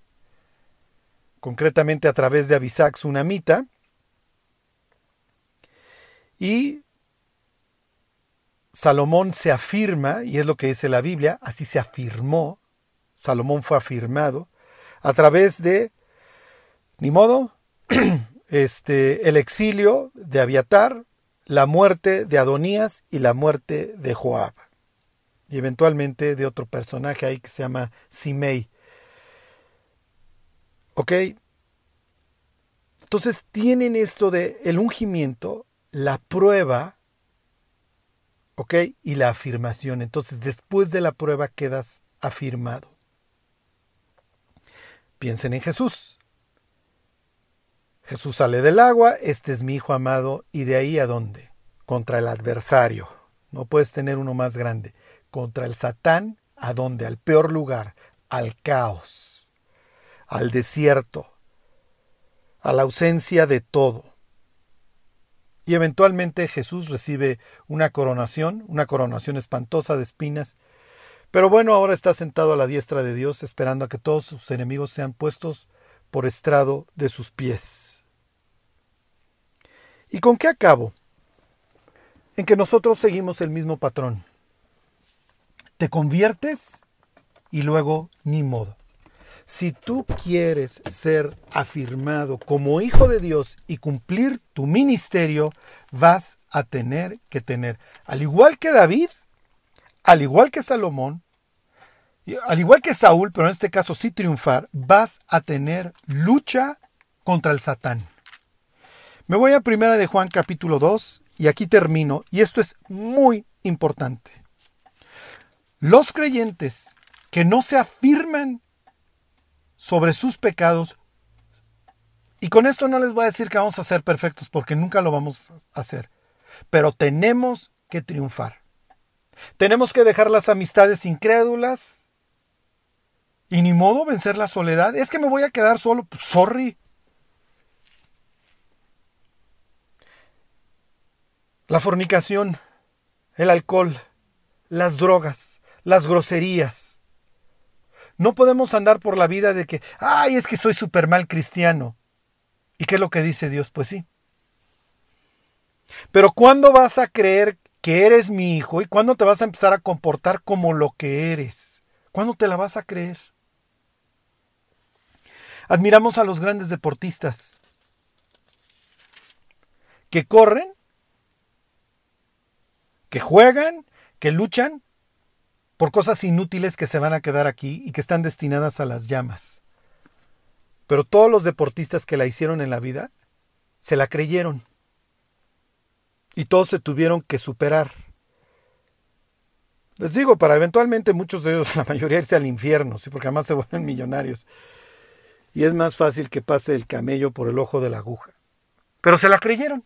concretamente a través de Abisac Sunamita, y Salomón se afirma, y es lo que dice la Biblia, así se afirmó, Salomón fue afirmado, a través de ni modo, este, el exilio de Abiatar, la muerte de Adonías y la muerte de Joab. Y eventualmente de otro personaje ahí que se llama Simei. ¿Ok? Entonces tienen esto de el ungimiento, la prueba, ¿ok? Y la afirmación. Entonces después de la prueba quedas afirmado. Piensen en Jesús. Jesús sale del agua, este es mi Hijo amado, y de ahí a dónde? Contra el adversario. No puedes tener uno más grande. Contra el Satán, ¿a dónde? Al peor lugar, al caos, al desierto, a la ausencia de todo. Y eventualmente Jesús recibe una coronación, una coronación espantosa de espinas, pero bueno, ahora está sentado a la diestra de Dios esperando a que todos sus enemigos sean puestos por estrado de sus pies. ¿Y con qué acabo? En que nosotros seguimos el mismo patrón. Te conviertes y luego ni modo. Si tú quieres ser afirmado como hijo de Dios y cumplir tu ministerio, vas a tener que tener. Al igual que David, al igual que Salomón, al igual que Saúl, pero en este caso sí triunfar, vas a tener lucha contra el Satán. Me voy a primera de Juan capítulo 2 y aquí termino, y esto es muy importante. Los creyentes que no se afirman sobre sus pecados, y con esto no les voy a decir que vamos a ser perfectos porque nunca lo vamos a hacer, pero tenemos que triunfar. Tenemos que dejar las amistades incrédulas, y ni modo vencer la soledad. Es que me voy a quedar solo. Pues, sorry. La fornicación, el alcohol, las drogas, las groserías. No podemos andar por la vida de que, ay, es que soy súper mal cristiano. ¿Y qué es lo que dice Dios? Pues sí. Pero ¿cuándo vas a creer que eres mi hijo y cuándo te vas a empezar a comportar como lo que eres? ¿Cuándo te la vas a creer? Admiramos a los grandes deportistas que corren, que juegan, que luchan por cosas inútiles que se van a quedar aquí y que están destinadas a las llamas. Pero todos los deportistas que la hicieron en la vida se la creyeron. Y todos se tuvieron que superar. Les digo, para eventualmente muchos de ellos, la mayoría irse al infierno, ¿sí? porque además se vuelven millonarios y es más fácil que pase el camello por el ojo de la aguja. Pero se la creyeron.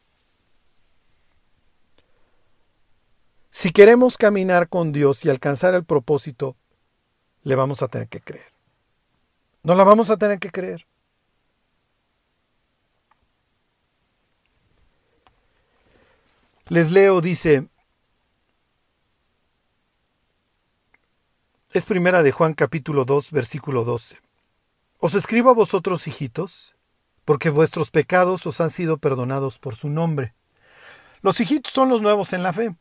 Si queremos caminar con Dios y alcanzar el propósito, le vamos a tener que creer. No la vamos a tener que creer. Les leo, dice, es primera de Juan capítulo 2, versículo 12. Os escribo a vosotros, hijitos, porque vuestros pecados os han sido perdonados por su nombre. Los hijitos son los nuevos en la fe.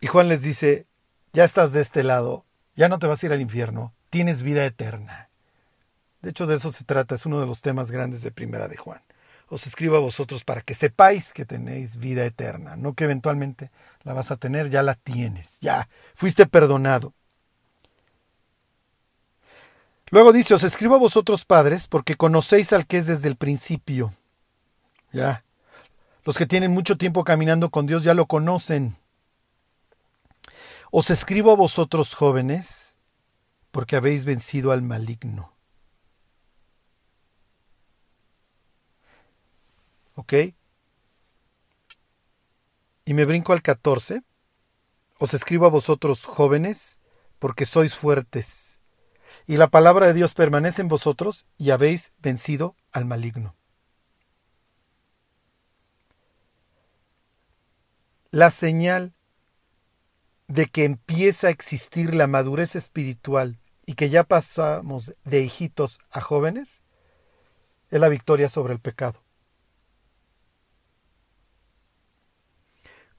Y Juan les dice, ya estás de este lado, ya no te vas a ir al infierno, tienes vida eterna. De hecho, de eso se trata, es uno de los temas grandes de Primera de Juan. Os escribo a vosotros para que sepáis que tenéis vida eterna, no que eventualmente la vas a tener, ya la tienes, ya fuiste perdonado. Luego dice, os escribo a vosotros padres porque conocéis al que es desde el principio. Ya. Los que tienen mucho tiempo caminando con Dios ya lo conocen. Os escribo a vosotros jóvenes porque habéis vencido al maligno. ¿Ok? Y me brinco al 14. Os escribo a vosotros jóvenes porque sois fuertes y la palabra de Dios permanece en vosotros y habéis vencido al maligno. La señal de que empieza a existir la madurez espiritual y que ya pasamos de hijitos a jóvenes es la victoria sobre el pecado.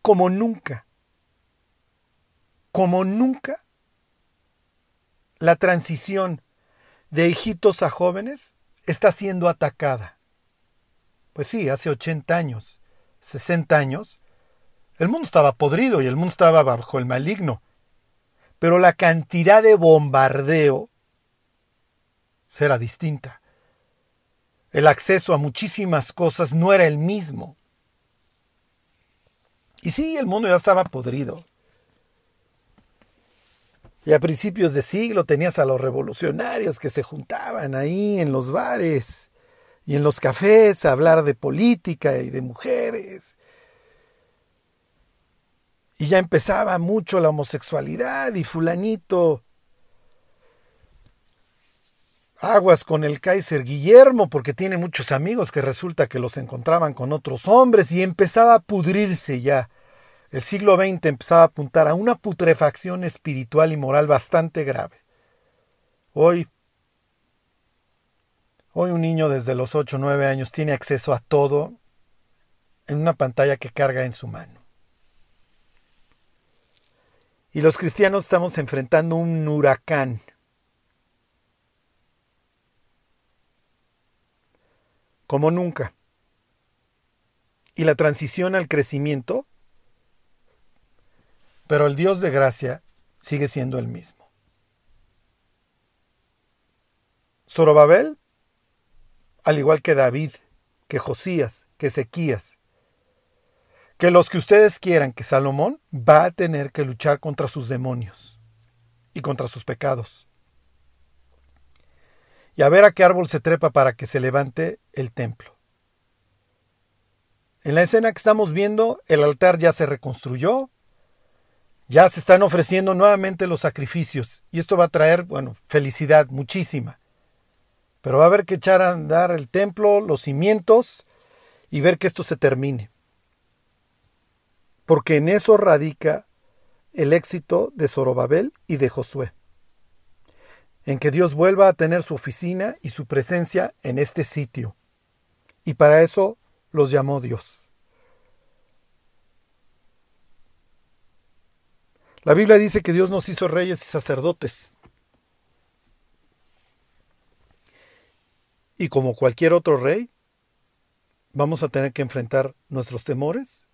Como nunca, como nunca la transición de hijitos a jóvenes está siendo atacada. Pues sí, hace 80 años, 60 años, el mundo estaba podrido y el mundo estaba bajo el maligno. Pero la cantidad de bombardeo era distinta. El acceso a muchísimas cosas no era el mismo. Y sí, el mundo ya estaba podrido. Y a principios de siglo tenías a los revolucionarios que se juntaban ahí en los bares y en los cafés a hablar de política y de mujeres. Y ya empezaba mucho la homosexualidad y fulanito. Aguas con el Kaiser Guillermo porque tiene muchos amigos que resulta que los encontraban con otros hombres y empezaba a pudrirse ya el siglo XX empezaba a apuntar a una putrefacción espiritual y moral bastante grave. Hoy, hoy un niño desde los 8 o 9 años tiene acceso a todo en una pantalla que carga en su mano. Y los cristianos estamos enfrentando un huracán. Como nunca. y la transición al crecimiento, pero el Dios de gracia sigue siendo el mismo. Zorobabel, al igual que David, que Josías, que Ezequías, que los que ustedes quieran que Salomón va a tener que luchar contra sus demonios y contra sus pecados. Y a ver a qué árbol se trepa para que se levante el templo. En la escena que estamos viendo, el altar ya se reconstruyó, ya se están ofreciendo nuevamente los sacrificios, y esto va a traer, bueno, felicidad muchísima. Pero va a haber que echar a andar el templo, los cimientos, y ver que esto se termine. Porque en eso radica el éxito de Zorobabel y de Josué. En que Dios vuelva a tener su oficina y su presencia en este sitio. Y para eso los llamó Dios. La Biblia dice que Dios nos hizo reyes y sacerdotes. Y como cualquier otro rey, vamos a tener que enfrentar nuestros temores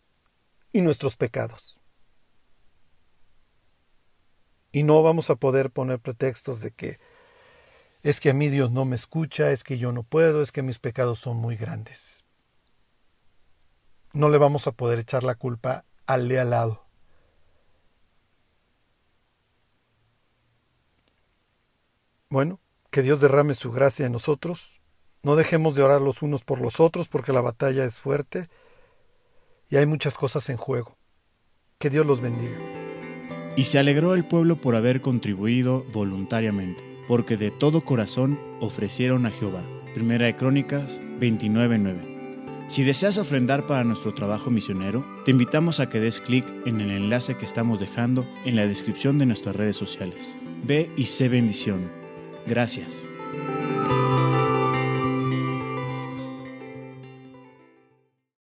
y nuestros pecados. Y no vamos a poder poner pretextos de que es que a mí Dios no me escucha, es que yo no puedo, es que mis pecados son muy grandes no le vamos a poder echar la culpa al de al lado. Bueno, que Dios derrame su gracia en nosotros. No dejemos de orar los unos por los otros porque la batalla es fuerte y hay muchas cosas en juego. Que Dios los bendiga. Y se alegró el pueblo por haber contribuido voluntariamente, porque de todo corazón ofrecieron a Jehová. Primera de Crónicas 29:9. Si deseas ofrendar para nuestro trabajo misionero, te invitamos a que des clic en el enlace que estamos dejando en la descripción de nuestras redes sociales. Ve y sé bendición. Gracias.